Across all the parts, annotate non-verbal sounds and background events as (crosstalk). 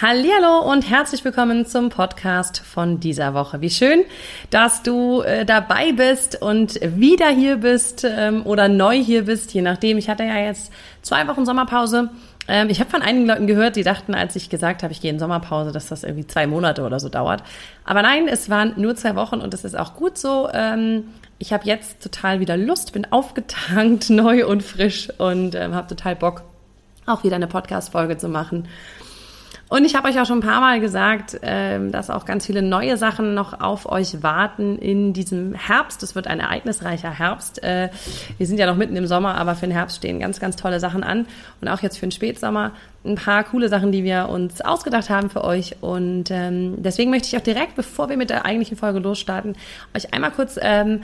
Hallo und herzlich willkommen zum Podcast von dieser Woche. Wie schön, dass du äh, dabei bist und wieder hier bist ähm, oder neu hier bist, je nachdem. Ich hatte ja jetzt zwei Wochen Sommerpause. Ähm, ich habe von einigen Leuten gehört, die dachten, als ich gesagt habe, ich gehe in Sommerpause, dass das irgendwie zwei Monate oder so dauert. Aber nein, es waren nur zwei Wochen und es ist auch gut so. Ähm, ich habe jetzt total wieder Lust, bin aufgetankt, (laughs) neu und frisch und ähm, habe total Bock, auch wieder eine Podcast-Folge zu machen. Und ich habe euch auch schon ein paar Mal gesagt, ähm, dass auch ganz viele neue Sachen noch auf euch warten in diesem Herbst. Es wird ein ereignisreicher Herbst. Äh, wir sind ja noch mitten im Sommer, aber für den Herbst stehen ganz, ganz tolle Sachen an. Und auch jetzt für den Spätsommer ein paar coole Sachen, die wir uns ausgedacht haben für euch. Und ähm, deswegen möchte ich auch direkt, bevor wir mit der eigentlichen Folge losstarten, euch einmal kurz ähm,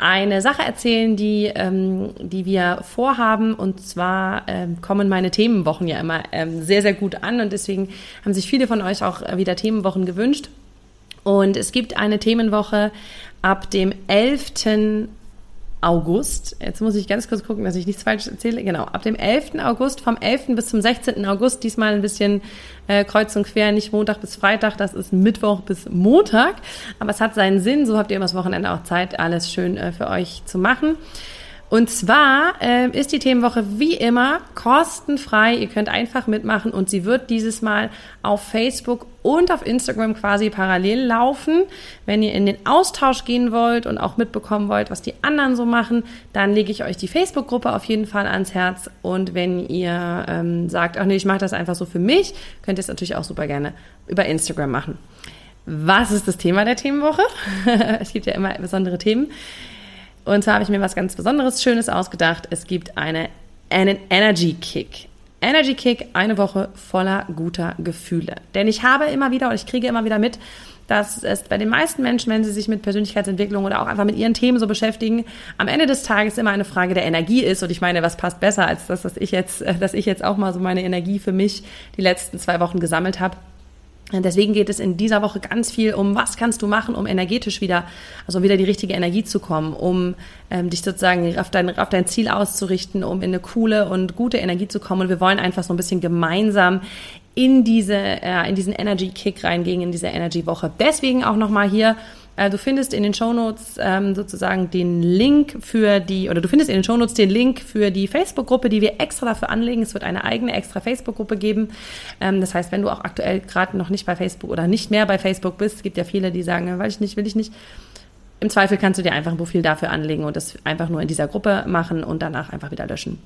eine Sache erzählen, die, ähm, die wir vorhaben. Und zwar ähm, kommen meine Themenwochen ja immer ähm, sehr, sehr gut an. Und deswegen haben sich viele von euch auch wieder Themenwochen gewünscht. Und es gibt eine Themenwoche ab dem 11. August. Jetzt muss ich ganz kurz gucken, dass ich nichts falsch erzähle. Genau, ab dem 11. August, vom 11. bis zum 16. August, diesmal ein bisschen äh, kreuz und quer, nicht Montag bis Freitag, das ist Mittwoch bis Montag. Aber es hat seinen Sinn, so habt ihr das Wochenende auch Zeit, alles schön äh, für euch zu machen. Und zwar äh, ist die Themenwoche wie immer kostenfrei. Ihr könnt einfach mitmachen und sie wird dieses Mal auf Facebook und auf Instagram quasi parallel laufen. Wenn ihr in den Austausch gehen wollt und auch mitbekommen wollt, was die anderen so machen, dann lege ich euch die Facebook-Gruppe auf jeden Fall ans Herz. Und wenn ihr ähm, sagt, ach nee, ich mache das einfach so für mich, könnt ihr es natürlich auch super gerne über Instagram machen. Was ist das Thema der Themenwoche? (laughs) es gibt ja immer besondere Themen. Und zwar habe ich mir was ganz Besonderes, Schönes ausgedacht. Es gibt eine, einen Energy Kick. Energy Kick, eine Woche voller guter Gefühle. Denn ich habe immer wieder, oder ich kriege immer wieder mit, dass es bei den meisten Menschen, wenn sie sich mit Persönlichkeitsentwicklung oder auch einfach mit ihren Themen so beschäftigen, am Ende des Tages immer eine Frage der Energie ist. Und ich meine, was passt besser, als das, dass ich jetzt, dass ich jetzt auch mal so meine Energie für mich die letzten zwei Wochen gesammelt habe Deswegen geht es in dieser Woche ganz viel um, was kannst du machen, um energetisch wieder, also wieder die richtige Energie zu kommen, um ähm, dich sozusagen auf dein, auf dein Ziel auszurichten, um in eine coole und gute Energie zu kommen. Und wir wollen einfach so ein bisschen gemeinsam in diese, äh, in diesen Energy Kick reingehen, in diese Energy Woche. Deswegen auch nochmal hier äh, du findest in den Shownotes ähm, sozusagen den Link für die, oder du findest in den Shownotes den Link für die Facebook-Gruppe, die wir extra dafür anlegen. Es wird eine eigene extra Facebook-Gruppe geben. Ähm, das heißt, wenn du auch aktuell gerade noch nicht bei Facebook oder nicht mehr bei Facebook bist, es gibt ja viele, die sagen, weiß ich nicht, will ich nicht. Im Zweifel kannst du dir einfach ein Profil dafür anlegen und das einfach nur in dieser Gruppe machen und danach einfach wieder löschen.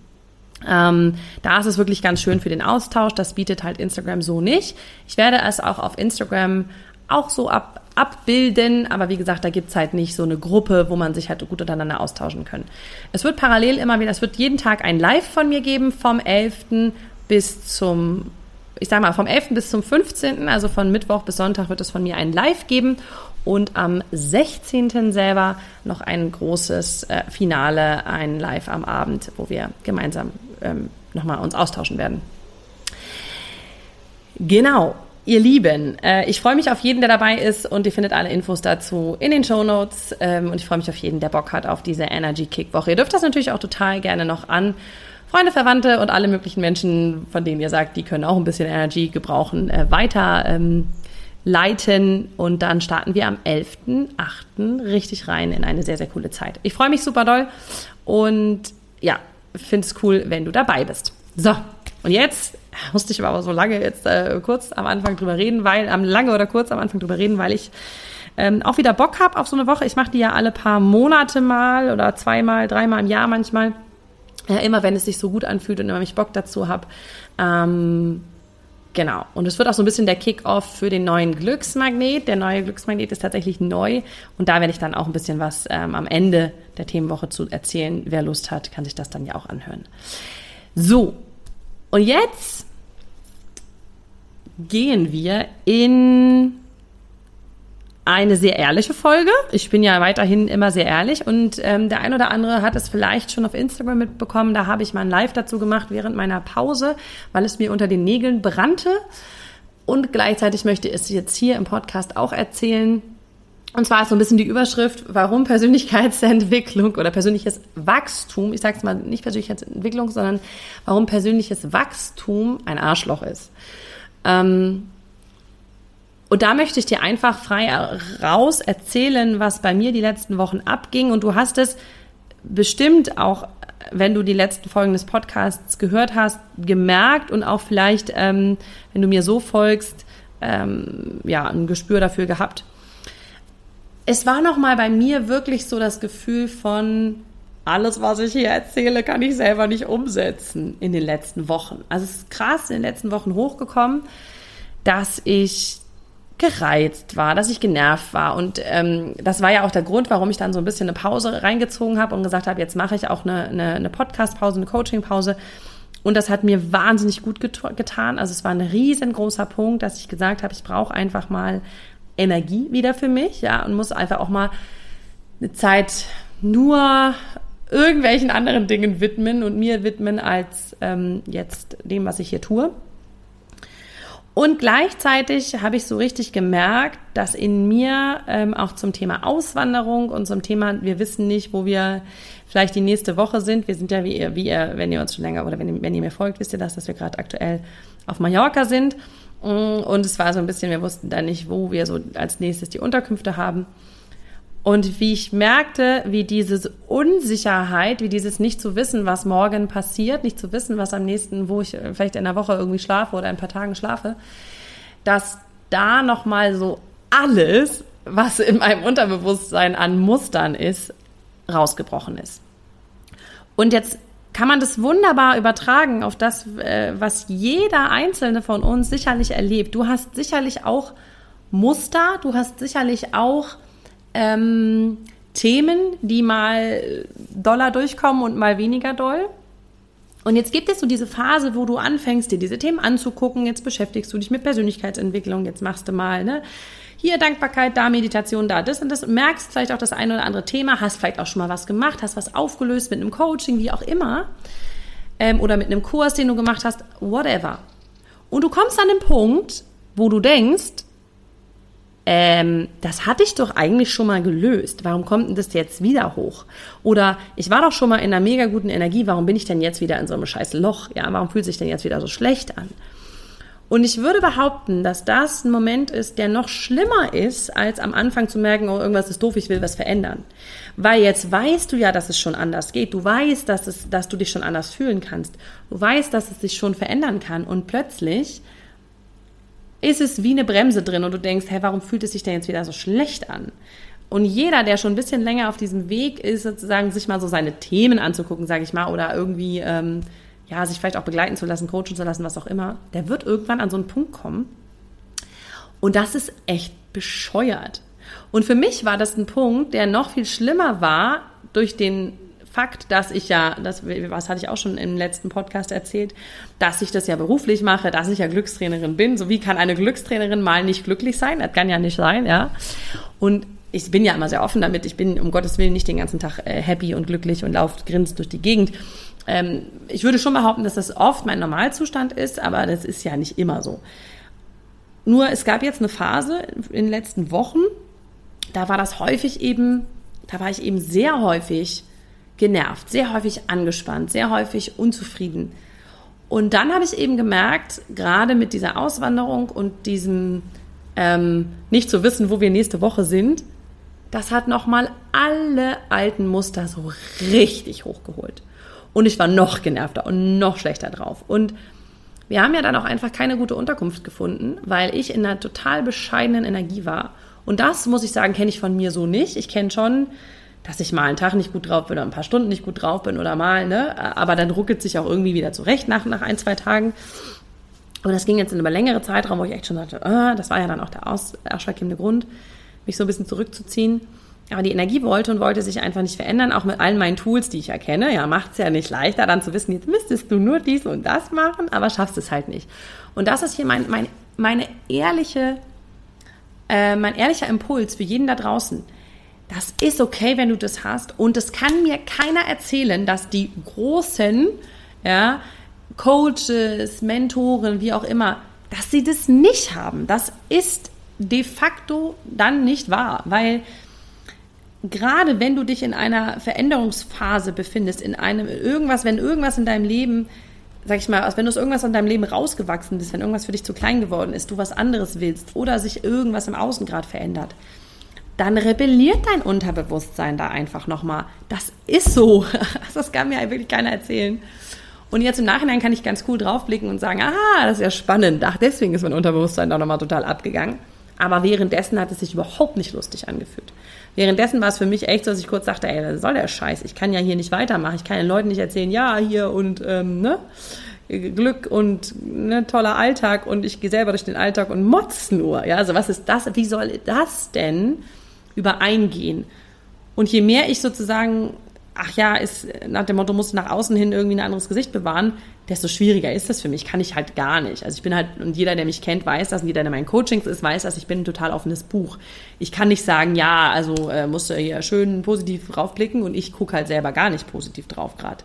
Ähm, da ist es wirklich ganz schön für den Austausch. Das bietet halt Instagram so nicht. Ich werde es auch auf Instagram auch so ab, abbilden, aber wie gesagt, da gibt's halt nicht so eine Gruppe, wo man sich halt gut untereinander austauschen kann. Es wird parallel immer wieder, es wird jeden Tag ein Live von mir geben, vom 11. bis zum, ich sag mal, vom 11. bis zum 15., also von Mittwoch bis Sonntag wird es von mir ein Live geben und am 16. selber noch ein großes äh, Finale, ein Live am Abend, wo wir gemeinsam ähm, nochmal uns austauschen werden. Genau. Ihr Lieben, äh, ich freue mich auf jeden, der dabei ist und ihr findet alle Infos dazu in den Show Notes ähm, und ich freue mich auf jeden, der Bock hat auf diese Energy Kick Woche. Ihr dürft das natürlich auch total gerne noch an Freunde, Verwandte und alle möglichen Menschen, von denen ihr sagt, die können auch ein bisschen Energy gebrauchen, äh, weiter ähm, leiten und dann starten wir am 11.8. richtig rein in eine sehr, sehr coole Zeit. Ich freue mich super doll und ja, finde es cool, wenn du dabei bist. So, und jetzt musste ich aber so lange jetzt äh, kurz am Anfang drüber reden, weil, am lange oder kurz am Anfang drüber reden, weil ich ähm, auch wieder Bock habe auf so eine Woche. Ich mache die ja alle paar Monate mal oder zweimal, dreimal im Jahr manchmal. Äh, immer wenn es sich so gut anfühlt und immer ich Bock dazu habe. Ähm, Genau. Und es wird auch so ein bisschen der Kick-off für den neuen Glücksmagnet. Der neue Glücksmagnet ist tatsächlich neu. Und da werde ich dann auch ein bisschen was ähm, am Ende der Themenwoche zu erzählen. Wer Lust hat, kann sich das dann ja auch anhören. So. Und jetzt gehen wir in eine sehr ehrliche Folge. Ich bin ja weiterhin immer sehr ehrlich und ähm, der ein oder andere hat es vielleicht schon auf Instagram mitbekommen. Da habe ich mal ein Live dazu gemacht während meiner Pause, weil es mir unter den Nägeln brannte. Und gleichzeitig möchte ich es jetzt hier im Podcast auch erzählen. Und zwar ist so ein bisschen die Überschrift, warum Persönlichkeitsentwicklung oder persönliches Wachstum, ich sage es mal nicht Persönlichkeitsentwicklung, sondern warum persönliches Wachstum ein Arschloch ist. Ähm, und da möchte ich dir einfach frei raus erzählen, was bei mir die letzten Wochen abging. Und du hast es bestimmt auch, wenn du die letzten Folgen des Podcasts gehört hast, gemerkt und auch vielleicht, ähm, wenn du mir so folgst, ähm, ja, ein Gespür dafür gehabt. Es war nochmal bei mir wirklich so das Gefühl von, alles, was ich hier erzähle, kann ich selber nicht umsetzen in den letzten Wochen. Also es ist krass in den letzten Wochen hochgekommen, dass ich gereizt war, dass ich genervt war. Und ähm, das war ja auch der Grund, warum ich dann so ein bisschen eine Pause reingezogen habe und gesagt habe, jetzt mache ich auch eine, eine, eine Podcast-Pause, eine Coaching-Pause. Und das hat mir wahnsinnig gut getan. Also es war ein riesengroßer Punkt, dass ich gesagt habe, ich brauche einfach mal Energie wieder für mich, ja, und muss einfach auch mal eine Zeit nur irgendwelchen anderen Dingen widmen und mir widmen als ähm, jetzt dem, was ich hier tue. Und gleichzeitig habe ich so richtig gemerkt, dass in mir ähm, auch zum Thema Auswanderung und zum Thema, wir wissen nicht, wo wir vielleicht die nächste Woche sind. Wir sind ja, wie ihr, wie ihr wenn ihr uns schon länger oder wenn ihr, wenn ihr mir folgt, wisst ihr das, dass wir gerade aktuell auf Mallorca sind. Mm, und es war so ein bisschen, wir wussten da nicht, wo wir so als nächstes die Unterkünfte haben. Und wie ich merkte, wie diese Unsicherheit, wie dieses nicht zu wissen, was morgen passiert, nicht zu wissen, was am nächsten, wo ich vielleicht in der Woche irgendwie schlafe oder ein paar Tagen schlafe, dass da nochmal so alles, was in meinem Unterbewusstsein an Mustern ist, rausgebrochen ist. Und jetzt kann man das wunderbar übertragen auf das, äh, was jeder einzelne von uns sicherlich erlebt. Du hast sicherlich auch Muster, du hast sicherlich auch ähm, Themen, die mal doller durchkommen und mal weniger doll. Und jetzt gibt es so diese Phase, wo du anfängst, dir diese Themen anzugucken. Jetzt beschäftigst du dich mit Persönlichkeitsentwicklung. Jetzt machst du mal, ne? Hier Dankbarkeit, da Meditation, da das und das. Merkst vielleicht auch das eine oder andere Thema, hast vielleicht auch schon mal was gemacht, hast was aufgelöst mit einem Coaching, wie auch immer. Ähm, oder mit einem Kurs, den du gemacht hast, whatever. Und du kommst an den Punkt, wo du denkst, ähm, das hatte ich doch eigentlich schon mal gelöst. Warum kommt denn das jetzt wieder hoch? Oder ich war doch schon mal in einer mega guten Energie, warum bin ich denn jetzt wieder in so einem scheiß Loch? Ja, warum fühlt sich denn jetzt wieder so schlecht an? Und ich würde behaupten, dass das ein Moment ist, der noch schlimmer ist, als am Anfang zu merken, oh, irgendwas ist doof, ich will was verändern. Weil jetzt weißt du ja, dass es schon anders geht. Du weißt, dass, es, dass du dich schon anders fühlen kannst. Du weißt, dass es sich schon verändern kann. Und plötzlich ist es wie eine Bremse drin und du denkst, hey, warum fühlt es sich denn jetzt wieder so schlecht an? Und jeder, der schon ein bisschen länger auf diesem Weg ist, sozusagen sich mal so seine Themen anzugucken, sage ich mal, oder irgendwie, ähm, ja, sich vielleicht auch begleiten zu lassen, coachen zu lassen, was auch immer, der wird irgendwann an so einen Punkt kommen. Und das ist echt bescheuert. Und für mich war das ein Punkt, der noch viel schlimmer war durch den Fakt, dass ich ja, das, was hatte ich auch schon im letzten Podcast erzählt, dass ich das ja beruflich mache, dass ich ja Glückstrainerin bin. So wie kann eine Glückstrainerin mal nicht glücklich sein? Das kann ja nicht sein, ja. Und ich bin ja immer sehr offen damit. Ich bin um Gottes Willen nicht den ganzen Tag äh, happy und glücklich und laufe grinst durch die Gegend. Ähm, ich würde schon behaupten, dass das oft mein Normalzustand ist, aber das ist ja nicht immer so. Nur es gab jetzt eine Phase in den letzten Wochen, da war das häufig eben, da war ich eben sehr häufig genervt, sehr häufig angespannt, sehr häufig unzufrieden. Und dann habe ich eben gemerkt, gerade mit dieser Auswanderung und diesem ähm, nicht zu wissen, wo wir nächste Woche sind, das hat nochmal alle alten Muster so richtig hochgeholt. Und ich war noch genervter und noch schlechter drauf. Und wir haben ja dann auch einfach keine gute Unterkunft gefunden, weil ich in einer total bescheidenen Energie war. Und das, muss ich sagen, kenne ich von mir so nicht. Ich kenne schon dass ich mal einen Tag nicht gut drauf bin oder ein paar Stunden nicht gut drauf bin oder mal, ne? Aber dann ruckelt sich auch irgendwie wieder zurecht nach, nach ein, zwei Tagen. Und das ging jetzt in einem längeren Zeitraum, wo ich echt schon dachte, ah, das war ja dann auch der aus, ausschlaggebende Grund, mich so ein bisschen zurückzuziehen. Aber die Energie wollte und wollte sich einfach nicht verändern, auch mit allen meinen Tools, die ich erkenne. Ja, macht es ja nicht leichter, dann zu wissen, jetzt müsstest du nur dies und das machen, aber schaffst es halt nicht. Und das ist hier mein, mein, meine ehrliche äh, mein ehrlicher Impuls für jeden da draußen, das ist okay, wenn du das hast. Und es kann mir keiner erzählen, dass die großen ja, Coaches, Mentoren, wie auch immer, dass sie das nicht haben. Das ist de facto dann nicht wahr, weil gerade wenn du dich in einer Veränderungsphase befindest, in einem irgendwas, wenn irgendwas in deinem Leben, sag ich mal, wenn du aus irgendwas in deinem Leben rausgewachsen bist, wenn irgendwas für dich zu klein geworden ist, du was anderes willst oder sich irgendwas im Außen gerade verändert, dann rebelliert dein Unterbewusstsein da einfach nochmal. Das ist so. (laughs) Das kann mir wirklich keiner erzählen. Und jetzt im Nachhinein kann ich ganz cool draufblicken und sagen, ah, das ist ja spannend. Ach, deswegen ist mein Unterbewusstsein da nochmal total abgegangen. Aber währenddessen hat es sich überhaupt nicht lustig angefühlt. Währenddessen war es für mich echt so, dass ich kurz dachte, ey, was soll der Scheiß? Ich kann ja hier nicht weitermachen. Ich kann den Leuten nicht erzählen, ja, hier und, ähm, ne? Glück und ne, toller Alltag und ich gehe selber durch den Alltag und motz nur. Ja, also was ist das? Wie soll das denn übereingehen? Und je mehr ich sozusagen ach ja, ist nach dem Motto, muss nach außen hin irgendwie ein anderes Gesicht bewahren, desto schwieriger ist das für mich. Kann ich halt gar nicht. Also ich bin halt, und jeder, der mich kennt, weiß das, und jeder, der mein Coachings ist, weiß das, ich bin ein total offenes Buch. Ich kann nicht sagen, ja, also äh, musst du hier schön positiv draufblicken und ich gucke halt selber gar nicht positiv drauf gerade.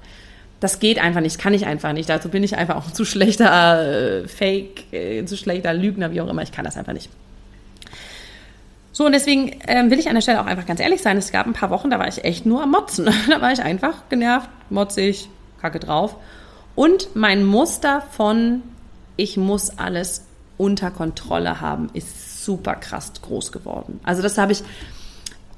Das geht einfach nicht, kann ich einfach nicht. Dazu bin ich einfach auch zu schlechter äh, Fake, äh, zu schlechter Lügner, wie auch immer. Ich kann das einfach nicht. So, und deswegen ähm, will ich an der Stelle auch einfach ganz ehrlich sein. Es gab ein paar Wochen, da war ich echt nur am Motzen. (laughs) da war ich einfach genervt, motzig, kacke drauf. Und mein Muster von ich muss alles unter Kontrolle haben, ist super krass groß geworden. Also das habe ich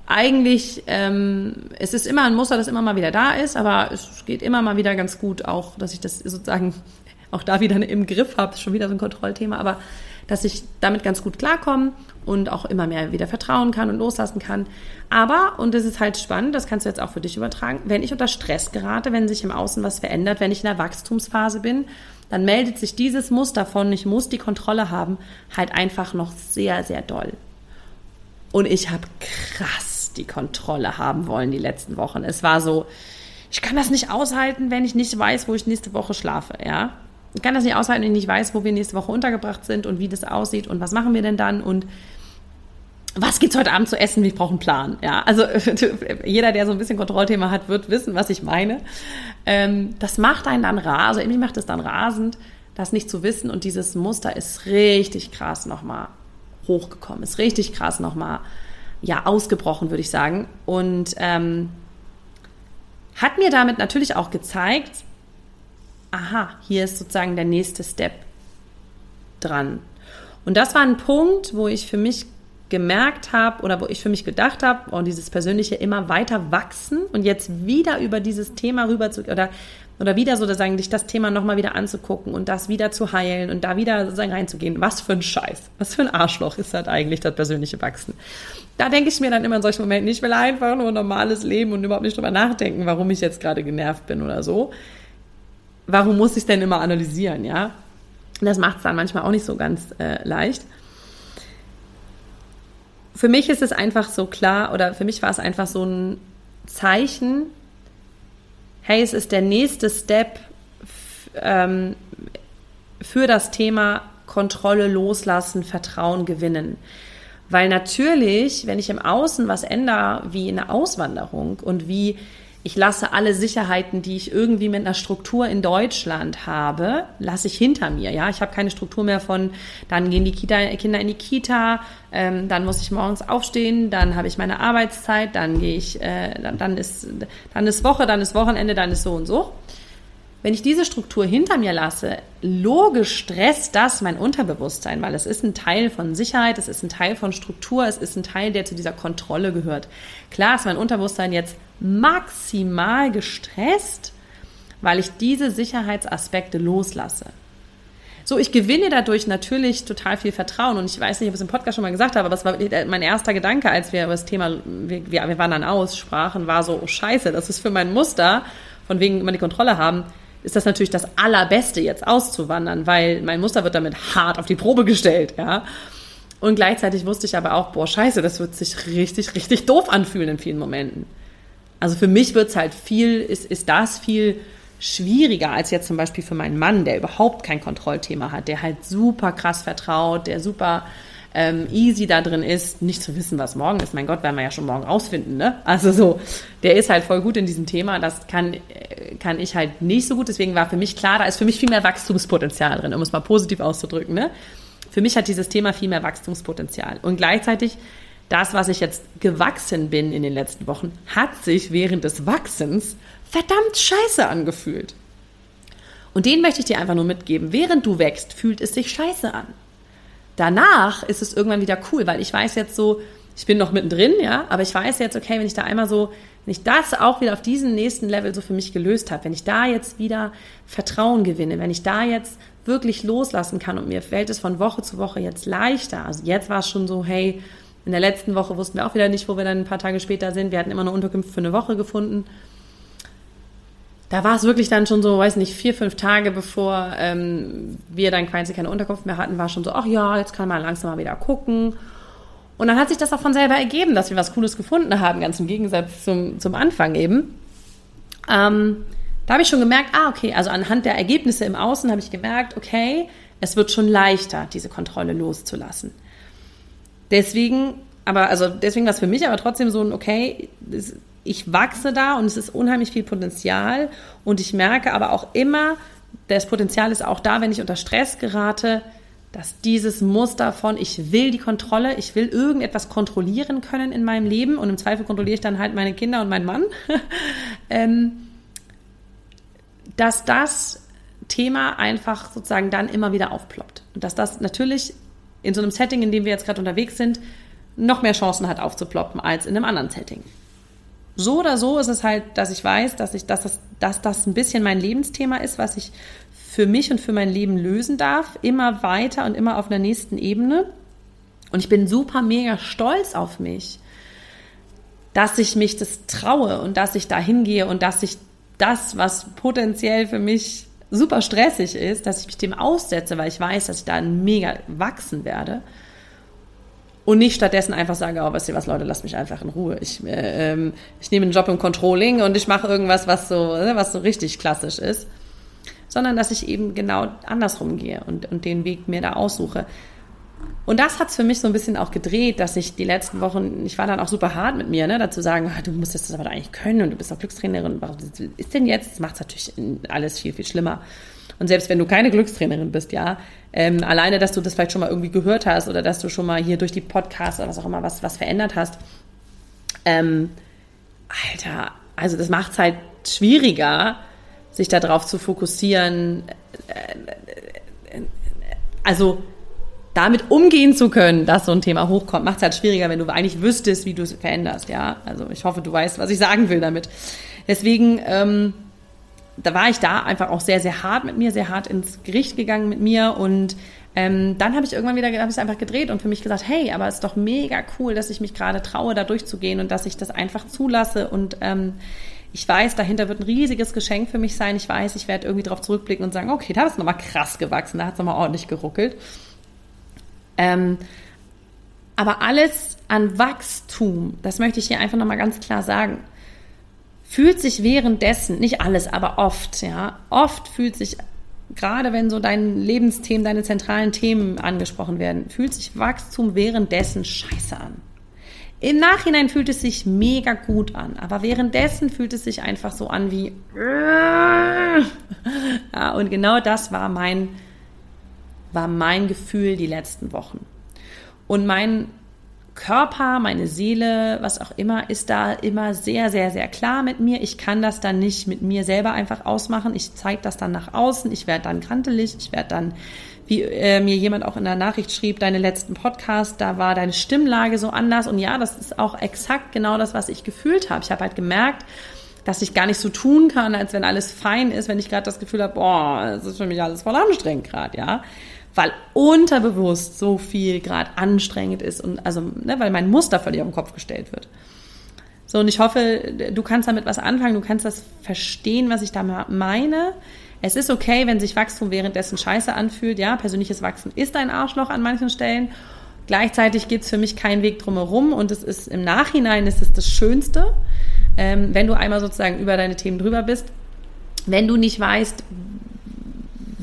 eigentlich, ähm, es ist immer ein Muster, das immer mal wieder da ist, aber es geht immer mal wieder ganz gut auch, dass ich das sozusagen (laughs) auch da wieder im Griff habe, schon wieder so ein Kontrollthema, aber dass ich damit ganz gut klarkomme und auch immer mehr wieder vertrauen kann und loslassen kann. Aber, und das ist halt spannend, das kannst du jetzt auch für dich übertragen, wenn ich unter Stress gerate, wenn sich im Außen was verändert, wenn ich in der Wachstumsphase bin, dann meldet sich dieses Muster von, ich muss die Kontrolle haben, halt einfach noch sehr, sehr doll. Und ich habe krass die Kontrolle haben wollen die letzten Wochen. Es war so, ich kann das nicht aushalten, wenn ich nicht weiß, wo ich nächste Woche schlafe, ja ich kann das nicht aushalten, wenn ich nicht weiß, wo wir nächste Woche untergebracht sind und wie das aussieht und was machen wir denn dann und was gibt's heute Abend zu essen? Ich brauche einen Plan. Ja, also (laughs) jeder, der so ein bisschen Kontrollthema hat, wird wissen, was ich meine. Ähm, das macht einen dann rasend, also irgendwie macht es dann rasend, das nicht zu wissen und dieses Muster ist richtig krass nochmal hochgekommen, ist richtig krass nochmal ja ausgebrochen, würde ich sagen und ähm, hat mir damit natürlich auch gezeigt, aha, hier ist sozusagen der nächste Step dran. Und das war ein Punkt, wo ich für mich gemerkt habe oder wo ich für mich gedacht habe, oh, dieses persönliche immer weiter wachsen und jetzt wieder über dieses Thema rüber zu oder oder wieder sozusagen dich das Thema nochmal wieder anzugucken und das wieder zu heilen und da wieder sozusagen reinzugehen. Was für ein Scheiß, was für ein Arschloch ist das eigentlich, das persönliche Wachsen. Da denke ich mir dann immer in solchen Momenten, ich will einfach nur ein normales Leben und überhaupt nicht drüber nachdenken, warum ich jetzt gerade genervt bin oder so warum muss ich denn immer analysieren, ja? Das macht es dann manchmal auch nicht so ganz äh, leicht. Für mich ist es einfach so klar, oder für mich war es einfach so ein Zeichen, hey, es ist der nächste Step ähm, für das Thema Kontrolle loslassen, Vertrauen gewinnen. Weil natürlich, wenn ich im Außen was ändere, wie eine Auswanderung und wie ich lasse alle Sicherheiten, die ich irgendwie mit einer Struktur in Deutschland habe, lasse ich hinter mir. Ja, ich habe keine Struktur mehr von, dann gehen die Kita, Kinder in die Kita, ähm, dann muss ich morgens aufstehen, dann habe ich meine Arbeitszeit, dann gehe ich, äh, dann, dann ist, dann ist Woche, dann ist Wochenende, dann ist so und so. Wenn ich diese Struktur hinter mir lasse, logisch stresst das mein Unterbewusstsein, weil es ist ein Teil von Sicherheit, es ist ein Teil von Struktur, es ist ein Teil, der zu dieser Kontrolle gehört. Klar ist mein Unterbewusstsein jetzt maximal gestresst, weil ich diese Sicherheitsaspekte loslasse. So, ich gewinne dadurch natürlich total viel Vertrauen und ich weiß nicht, ob ich es im Podcast schon mal gesagt habe, aber es war mein erster Gedanke, als wir über das Thema, wir, wir waren dann aus, sprachen, war so, oh scheiße, das ist für mein Muster, von wegen immer die Kontrolle haben, ist das natürlich das Allerbeste, jetzt auszuwandern, weil mein Muster wird damit hart auf die Probe gestellt, ja. Und gleichzeitig wusste ich aber auch, boah, scheiße, das wird sich richtig, richtig doof anfühlen in vielen Momenten. Also für mich wird es halt viel, ist, ist das viel schwieriger als jetzt zum Beispiel für meinen Mann, der überhaupt kein Kontrollthema hat, der halt super krass vertraut, der super ähm, easy da drin ist, nicht zu wissen, was morgen ist. Mein Gott, werden wir ja schon morgen rausfinden, ne? Also so, der ist halt voll gut in diesem Thema. Das kann, äh, kann ich halt nicht so gut. Deswegen war für mich klar, da ist für mich viel mehr Wachstumspotenzial drin, um es mal positiv auszudrücken, ne? Für mich hat dieses Thema viel mehr Wachstumspotenzial. Und gleichzeitig das, was ich jetzt gewachsen bin in den letzten Wochen, hat sich während des Wachsens verdammt scheiße angefühlt. Und den möchte ich dir einfach nur mitgeben. Während du wächst, fühlt es sich scheiße an. Danach ist es irgendwann wieder cool, weil ich weiß jetzt so, ich bin noch mittendrin, ja, aber ich weiß jetzt, okay, wenn ich da einmal so, wenn ich das auch wieder auf diesen nächsten Level so für mich gelöst habe, wenn ich da jetzt wieder Vertrauen gewinne, wenn ich da jetzt wirklich loslassen kann und mir fällt es von Woche zu Woche jetzt leichter. Also jetzt war es schon so, hey, in der letzten Woche wussten wir auch wieder nicht, wo wir dann ein paar Tage später sind. Wir hatten immer eine Unterkunft für eine Woche gefunden da war es wirklich dann schon so, weiß nicht, vier, fünf Tage bevor ähm, wir dann quasi keine Unterkunft mehr hatten, war schon so, ach ja, jetzt kann man langsam mal wieder gucken. Und dann hat sich das auch von selber ergeben, dass wir was Cooles gefunden haben, ganz im Gegensatz zum, zum Anfang eben. Ähm, da habe ich schon gemerkt, ah, okay, also anhand der Ergebnisse im Außen habe ich gemerkt, okay, es wird schon leichter, diese Kontrolle loszulassen. Deswegen, aber also deswegen war es für mich aber trotzdem so ein, okay, ich wachse da und es ist unheimlich viel Potenzial. Und ich merke aber auch immer, das Potenzial ist auch da, wenn ich unter Stress gerate, dass dieses Muster von ich will die Kontrolle, ich will irgendetwas kontrollieren können in meinem Leben und im Zweifel kontrolliere ich dann halt meine Kinder und meinen Mann, (laughs) ähm, dass das Thema einfach sozusagen dann immer wieder aufploppt. Und dass das natürlich in so einem Setting, in dem wir jetzt gerade unterwegs sind, noch mehr Chancen hat aufzuploppen als in einem anderen Setting so oder so ist es halt, dass ich weiß, dass ich, dass das, dass das ein bisschen mein Lebensthema ist, was ich für mich und für mein Leben lösen darf, immer weiter und immer auf einer nächsten Ebene. Und ich bin super mega stolz auf mich, dass ich mich das traue und dass ich da hingehe und dass ich das, was potenziell für mich super stressig ist, dass ich mich dem aussetze, weil ich weiß, dass ich da mega wachsen werde und nicht stattdessen einfach sage, oh, weißt du was, Leute, lasst mich einfach in Ruhe. Ich, äh, ähm, ich nehme einen Job im Controlling und ich mache irgendwas, was so, ne, was so richtig klassisch ist. Sondern dass ich eben genau andersrum gehe und, und den Weg mir da aussuche. Und das hat es für mich so ein bisschen auch gedreht, dass ich die letzten Wochen, ich war dann auch super hart mit mir, ne, dazu sagen, ah, du musst das aber eigentlich können und du bist auch Glückstrainerin. Was ist denn jetzt? Das macht es natürlich alles viel, viel schlimmer. Und selbst wenn du keine Glückstrainerin bist, ja, ähm, alleine, dass du das vielleicht schon mal irgendwie gehört hast oder dass du schon mal hier durch die Podcasts oder was auch immer was, was verändert hast, ähm, Alter, also das macht es halt schwieriger, sich darauf zu fokussieren. Also damit umgehen zu können, dass so ein Thema hochkommt, macht es halt schwieriger, wenn du eigentlich wüsstest, wie du es veränderst. Ja, also ich hoffe, du weißt, was ich sagen will damit. Deswegen ähm, da war ich da einfach auch sehr, sehr hart mit mir, sehr hart ins Gericht gegangen mit mir und ähm, dann habe ich irgendwann wieder hab ich einfach gedreht und für mich gesagt, hey, aber es ist doch mega cool, dass ich mich gerade traue, da durchzugehen und dass ich das einfach zulasse und ähm, ich weiß, dahinter wird ein riesiges Geschenk für mich sein. Ich weiß, ich werde irgendwie darauf zurückblicken und sagen, okay, da ist nochmal krass gewachsen, da hat es nochmal ordentlich geruckelt. Ähm, aber alles an Wachstum, das möchte ich hier einfach nochmal ganz klar sagen, fühlt sich währenddessen, nicht alles, aber oft, ja, oft fühlt sich, gerade wenn so deine Lebensthemen, deine zentralen Themen angesprochen werden, fühlt sich Wachstum währenddessen scheiße an. Im Nachhinein fühlt es sich mega gut an, aber währenddessen fühlt es sich einfach so an wie, (laughs) ja, und genau das war mein, war mein Gefühl die letzten Wochen. Und mein Körper, meine Seele, was auch immer, ist da immer sehr, sehr, sehr klar mit mir. Ich kann das dann nicht mit mir selber einfach ausmachen. Ich zeige das dann nach außen. Ich werde dann krantelig. Ich werde dann, wie äh, mir jemand auch in der Nachricht schrieb, deine letzten Podcast, da war deine Stimmlage so anders. Und ja, das ist auch exakt genau das, was ich gefühlt habe. Ich habe halt gemerkt, dass ich gar nicht so tun kann, als wenn alles fein ist, wenn ich gerade das Gefühl habe, boah, das ist für mich alles voll anstrengend gerade, ja weil unterbewusst so viel gerade anstrengend ist und also, ne, weil mein Muster völlig auf den Kopf gestellt wird. So, und ich hoffe, du kannst damit was anfangen, du kannst das verstehen, was ich da meine. Es ist okay, wenn sich Wachstum währenddessen scheiße anfühlt. Ja, persönliches Wachstum ist ein Arschloch an manchen Stellen. Gleichzeitig gibt es für mich keinen Weg drumherum und es ist im Nachhinein ist es das Schönste, ähm, wenn du einmal sozusagen über deine Themen drüber bist. Wenn du nicht weißt,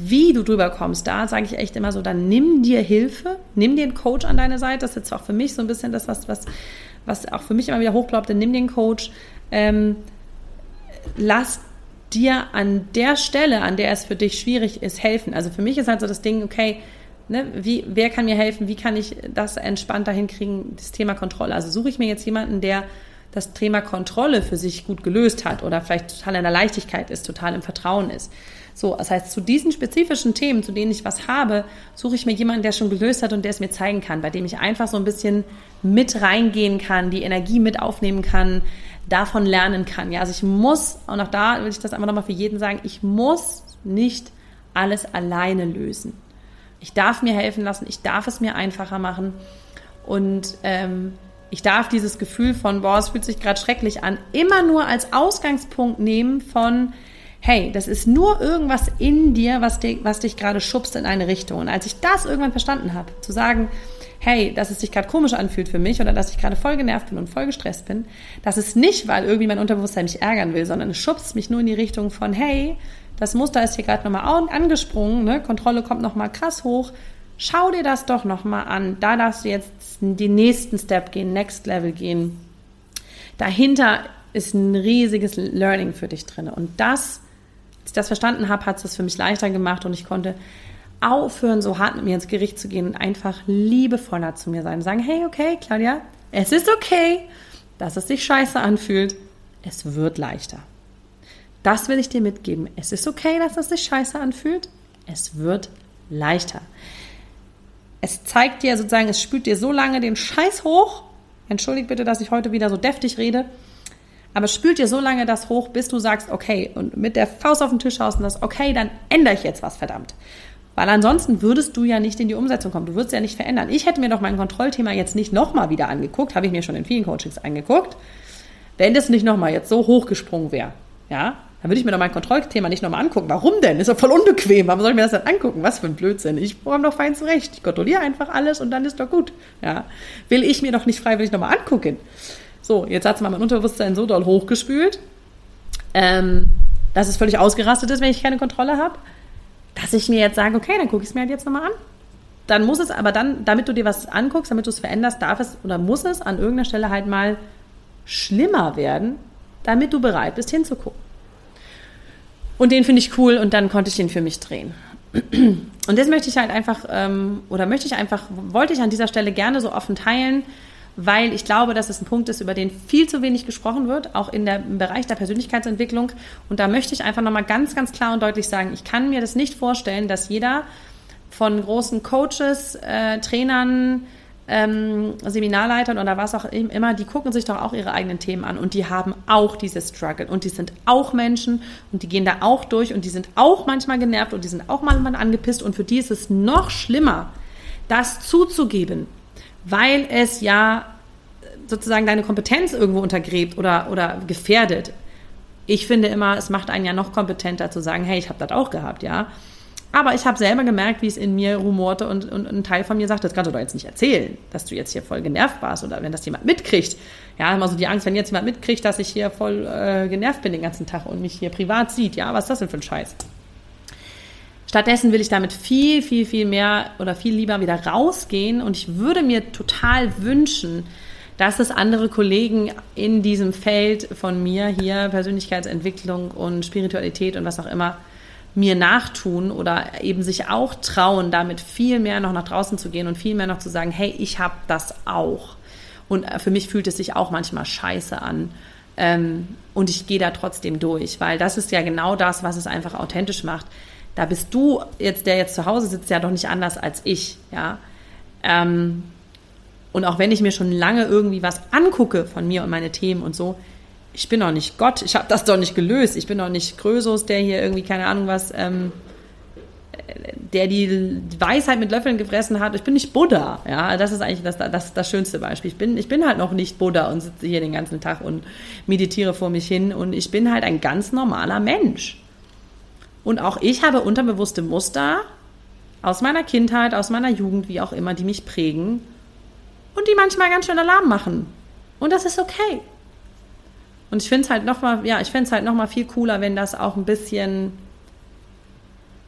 wie du drüber kommst, da sage ich echt immer so, dann nimm dir Hilfe, nimm dir einen Coach an deine Seite. Das ist jetzt auch für mich so ein bisschen das, was, was, was auch für mich immer wieder hochploppt, nimm den Coach. Ähm, lass dir an der Stelle, an der es für dich schwierig ist, helfen. Also für mich ist halt so das Ding, okay, ne, wie, wer kann mir helfen, wie kann ich das entspannter hinkriegen, das Thema Kontrolle. Also suche ich mir jetzt jemanden, der das Thema Kontrolle für sich gut gelöst hat oder vielleicht total in der Leichtigkeit ist, total im Vertrauen ist. So, das heißt, zu diesen spezifischen Themen, zu denen ich was habe, suche ich mir jemanden, der schon gelöst hat und der es mir zeigen kann, bei dem ich einfach so ein bisschen mit reingehen kann, die Energie mit aufnehmen kann, davon lernen kann. Ja, also ich muss, und auch da will ich das einfach nochmal für jeden sagen, ich muss nicht alles alleine lösen. Ich darf mir helfen lassen, ich darf es mir einfacher machen und ähm, ich darf dieses Gefühl von, boah, es fühlt sich gerade schrecklich an, immer nur als Ausgangspunkt nehmen von, hey, das ist nur irgendwas in dir, was, dich, was dich gerade schubst in eine Richtung. Und als ich das irgendwann verstanden habe, zu sagen, hey, dass es sich gerade komisch anfühlt für mich oder dass ich gerade voll genervt bin und voll gestresst bin, das ist nicht, weil irgendwie mein Unterbewusstsein mich ärgern will, sondern es schubst mich nur in die Richtung von, hey, das Muster ist hier gerade nochmal angesprungen, ne? Kontrolle kommt nochmal krass hoch. Schau dir das doch nochmal an. Da darfst du jetzt den nächsten Step gehen, Next Level gehen. Dahinter ist ein riesiges Learning für dich drin. Und das ich das verstanden habe, hat es das für mich leichter gemacht und ich konnte aufhören, so hart mit mir ins Gericht zu gehen und einfach liebevoller zu mir sein. Sagen, hey, okay, Claudia, es ist okay, dass es sich scheiße anfühlt. Es wird leichter. Das will ich dir mitgeben. Es ist okay, dass es sich scheiße anfühlt. Es wird leichter. Es zeigt dir sozusagen, es spült dir so lange den Scheiß hoch. Entschuldigt bitte, dass ich heute wieder so deftig rede aber spült dir so lange das hoch, bis du sagst, okay, und mit der Faust auf den Tisch haust und das, okay, dann ändere ich jetzt was, verdammt. Weil ansonsten würdest du ja nicht in die Umsetzung kommen. Du würdest ja nicht verändern. Ich hätte mir doch mein Kontrollthema jetzt nicht nochmal wieder angeguckt, habe ich mir schon in vielen Coachings angeguckt, wenn das nicht nochmal jetzt so hochgesprungen wäre. Ja, dann würde ich mir doch mein Kontrollthema nicht nochmal angucken. Warum denn? Ist doch voll unbequem. Warum soll ich mir das denn angucken? Was für ein Blödsinn. Ich komme doch fein zurecht. Ich kontrolliere einfach alles und dann ist doch gut. Ja. Will ich mir doch nicht freiwillig nochmal angucken. So, jetzt hat es mal mein Unterbewusstsein so doll hochgespült, ähm, dass es völlig ausgerastet ist, wenn ich keine Kontrolle habe, dass ich mir jetzt sage, okay, dann gucke ich es mir halt jetzt nochmal an. Dann muss es aber dann, damit du dir was anguckst, damit du es veränderst, darf es oder muss es an irgendeiner Stelle halt mal schlimmer werden, damit du bereit bist hinzugucken. Und den finde ich cool und dann konnte ich den für mich drehen. Und das möchte ich halt einfach, ähm, oder möchte ich einfach, wollte ich an dieser Stelle gerne so offen teilen, weil ich glaube, dass es ein Punkt ist, über den viel zu wenig gesprochen wird, auch in der, im Bereich der Persönlichkeitsentwicklung. Und da möchte ich einfach nochmal ganz, ganz klar und deutlich sagen, ich kann mir das nicht vorstellen, dass jeder von großen Coaches, äh, Trainern, ähm, Seminarleitern oder was auch immer, die gucken sich doch auch ihre eigenen Themen an. Und die haben auch diese Struggle. Und die sind auch Menschen. Und die gehen da auch durch. Und die sind auch manchmal genervt. Und die sind auch manchmal angepisst. Und für die ist es noch schlimmer, das zuzugeben weil es ja sozusagen deine Kompetenz irgendwo untergräbt oder, oder gefährdet. Ich finde immer, es macht einen ja noch kompetenter zu sagen, hey, ich habe das auch gehabt, ja. Aber ich habe selber gemerkt, wie es in mir rumorte und, und ein Teil von mir sagt, das kannst du doch jetzt nicht erzählen, dass du jetzt hier voll genervt warst oder wenn das jemand mitkriegt. Ja, immer so die Angst, wenn jetzt jemand mitkriegt, dass ich hier voll äh, genervt bin den ganzen Tag und mich hier privat sieht. Ja, was ist das denn für ein Scheiß? Stattdessen will ich damit viel, viel, viel mehr oder viel lieber wieder rausgehen und ich würde mir total wünschen, dass es andere Kollegen in diesem Feld von mir hier, Persönlichkeitsentwicklung und Spiritualität und was auch immer, mir nachtun oder eben sich auch trauen, damit viel mehr noch nach draußen zu gehen und viel mehr noch zu sagen, hey, ich habe das auch. Und äh, für mich fühlt es sich auch manchmal scheiße an. Ähm, und ich gehe da trotzdem durch, weil das ist ja genau das, was es einfach authentisch macht da bist du jetzt, der jetzt zu Hause sitzt, ja doch nicht anders als ich, ja. Ähm, und auch wenn ich mir schon lange irgendwie was angucke von mir und meine Themen und so, ich bin doch nicht Gott, ich habe das doch nicht gelöst, ich bin doch nicht Krösus, der hier irgendwie, keine Ahnung was, ähm, der die Weisheit mit Löffeln gefressen hat. Ich bin nicht Buddha. Ja, das ist eigentlich das, das, das schönste Beispiel. Ich bin, ich bin halt noch nicht Buddha und sitze hier den ganzen Tag und meditiere vor mich hin und ich bin halt ein ganz normaler Mensch. Und auch ich habe unterbewusste Muster aus meiner Kindheit, aus meiner Jugend, wie auch immer, die mich prägen und die manchmal ganz schön Alarm machen. Und das ist okay. Und ich finde es halt nochmal, ja, ich finde es halt noch mal viel cooler, wenn das auch ein bisschen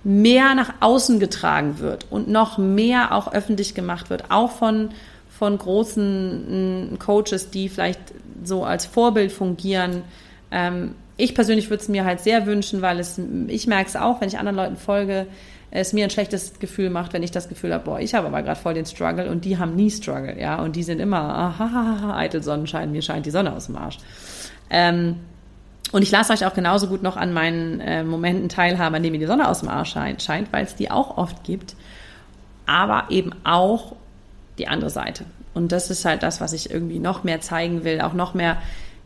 mehr nach außen getragen wird und noch mehr auch öffentlich gemacht wird, auch von, von großen Coaches, die vielleicht so als Vorbild fungieren. Ähm, ich persönlich würde es mir halt sehr wünschen, weil es, ich merke es auch, wenn ich anderen Leuten folge, es mir ein schlechtes Gefühl macht, wenn ich das Gefühl habe, boah, ich habe aber gerade voll den Struggle und die haben nie Struggle, ja, und die sind immer, aha, eitel Sonnenschein, mir scheint die Sonne aus dem Arsch. Ähm, und ich lasse euch auch genauso gut noch an meinen äh, Momenten teilhaben, an denen mir die Sonne aus dem Arsch scheint, scheint weil es die auch oft gibt, aber eben auch die andere Seite. Und das ist halt das, was ich irgendwie noch mehr zeigen will, auch noch mehr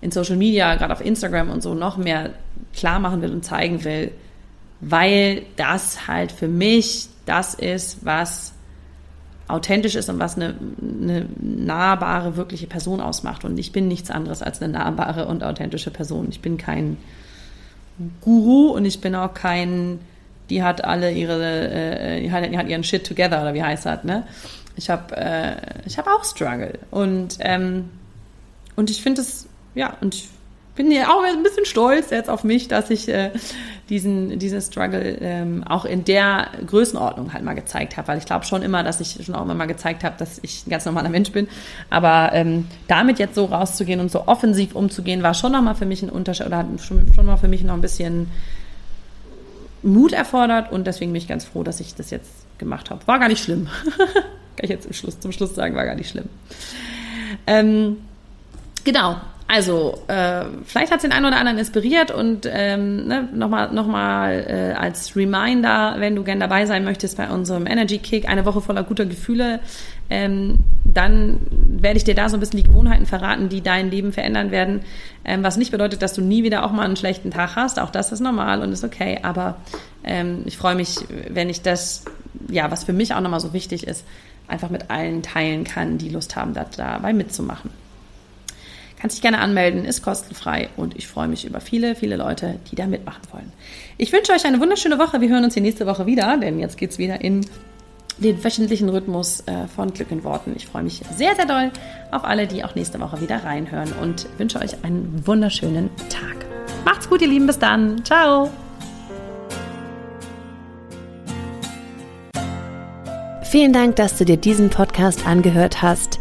in Social Media, gerade auf Instagram und so, noch mehr klar machen will und zeigen will, weil das halt für mich das ist, was authentisch ist und was eine, eine nahbare, wirkliche Person ausmacht. Und ich bin nichts anderes als eine nahbare und authentische Person. Ich bin kein Guru und ich bin auch kein, die hat alle ihre, äh, die, hat, ihren Shit together oder wie heißt das, ne? Ich habe äh, hab auch Struggle und ähm, und ich finde es ja und ich bin ja auch ein bisschen stolz jetzt auf mich, dass ich äh, diesen, diesen Struggle ähm, auch in der Größenordnung halt mal gezeigt habe, weil ich glaube schon immer, dass ich schon auch immer mal gezeigt habe, dass ich ein ganz normaler Mensch bin. Aber ähm, damit jetzt so rauszugehen und so offensiv umzugehen, war schon nochmal für mich ein Unterschied oder hat schon, schon mal für mich noch ein bisschen Mut erfordert und deswegen bin ich ganz froh, dass ich das jetzt gemacht habe. War gar nicht schlimm. (laughs) Kann ich jetzt zum Schluss, zum Schluss sagen, war gar nicht schlimm. Ähm, genau, also, äh, vielleicht hat es den einen oder anderen inspiriert und ähm, ne, nochmal noch mal, äh, als Reminder, wenn du gern dabei sein möchtest bei unserem Energy Kick, eine Woche voller guter Gefühle, ähm, dann werde ich dir da so ein bisschen die Gewohnheiten verraten, die dein Leben verändern werden. Ähm, was nicht bedeutet, dass du nie wieder auch mal einen schlechten Tag hast. Auch das ist normal und ist okay. Aber ähm, ich freue mich, wenn ich das, ja, was für mich auch nochmal so wichtig ist, einfach mit allen teilen kann, die Lust haben, da, dabei mitzumachen. Kannst dich gerne anmelden, ist kostenfrei und ich freue mich über viele, viele Leute, die da mitmachen wollen. Ich wünsche euch eine wunderschöne Woche. Wir hören uns hier nächste Woche wieder, denn jetzt geht es wieder in den wöchentlichen Rhythmus äh, von Glück in Worten. Ich freue mich sehr, sehr doll auf alle, die auch nächste Woche wieder reinhören und wünsche euch einen wunderschönen Tag. Macht's gut, ihr Lieben. Bis dann. Ciao. Vielen Dank, dass du dir diesen Podcast angehört hast.